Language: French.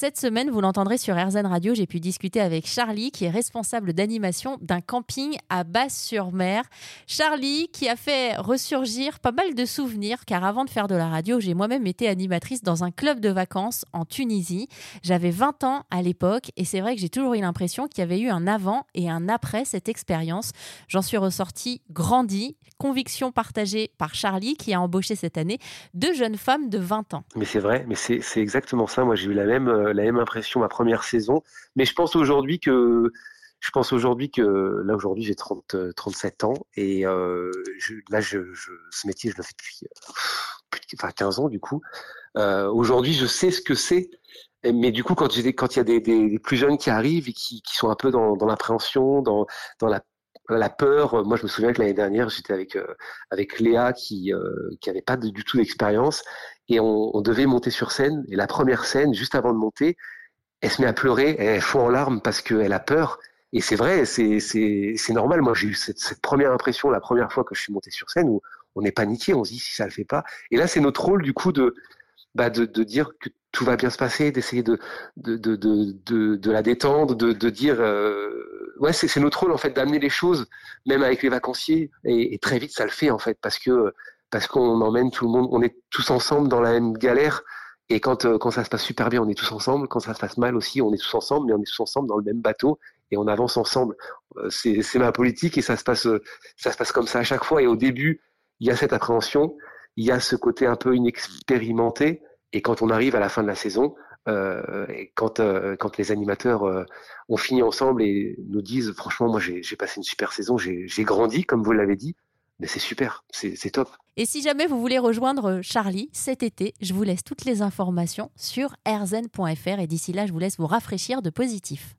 Cette semaine, vous l'entendrez sur RZN Radio, j'ai pu discuter avec Charlie, qui est responsable d'animation d'un camping à Basse-sur-Mer. Charlie, qui a fait ressurgir pas mal de souvenirs, car avant de faire de la radio, j'ai moi-même été animatrice dans un club de vacances en Tunisie. J'avais 20 ans à l'époque, et c'est vrai que j'ai toujours eu l'impression qu'il y avait eu un avant et un après cette expérience. J'en suis ressortie grandie, conviction partagée par Charlie, qui a embauché cette année deux jeunes femmes de 20 ans. Mais c'est vrai, mais c'est exactement ça. Moi, j'ai eu la même euh, la même impression ma première saison. Mais je pense aujourd'hui que je pense aujourd'hui que là aujourd'hui j'ai 30 37 ans et euh, je, là je, ce métier je le fais depuis euh, enfin 15 ans du coup. Euh, aujourd'hui je sais ce que c'est. Mais du coup, quand, il y a des, des, plus jeunes qui arrivent et qui, sont un peu dans, dans l'appréhension, dans, dans la la peur. Moi, je me souviens que l'année dernière, j'étais avec euh, avec Léa qui euh, qui avait pas du tout d'expérience et on, devait monter sur scène. Et la première scène, juste avant de monter, elle se met à pleurer, elle fond en larmes parce qu'elle a peur. Et c'est vrai, c'est c'est c'est normal. Moi, j'ai eu cette, cette, première impression la première fois que je suis monté sur scène où on est paniqué, on se dit si ça le fait pas. Et là, c'est notre rôle du coup de bah de, de dire que tout va bien se passer, d'essayer de de, de, de, de, la détendre, de, de dire euh, ouais c'est notre rôle en fait d'amener les choses, même avec les vacanciers. Et, très vite ça le fait en fait parce que parce qu'on emmène tout le monde, on est tous ensemble dans la même galère. Et quand euh, quand ça se passe super bien on est tous ensemble, quand ça se passe mal aussi on est tous ensemble, mais on est tous ensemble dans le même bateau et on avance ensemble. Euh, c'est ma politique et ça se passe ça se passe comme ça à chaque fois. Et au début il y a cette appréhension, il y a ce côté un peu inexpérimenté. Et quand on arrive à la fin de la saison, euh, et quand, euh, quand les animateurs euh, ont fini ensemble et nous disent franchement moi j'ai passé une super saison, j'ai grandi comme vous l'avez dit, mais c'est super, c'est top. Et si jamais vous voulez rejoindre Charlie cet été, je vous laisse toutes les informations sur rzen.fr et d'ici là je vous laisse vous rafraîchir de positif.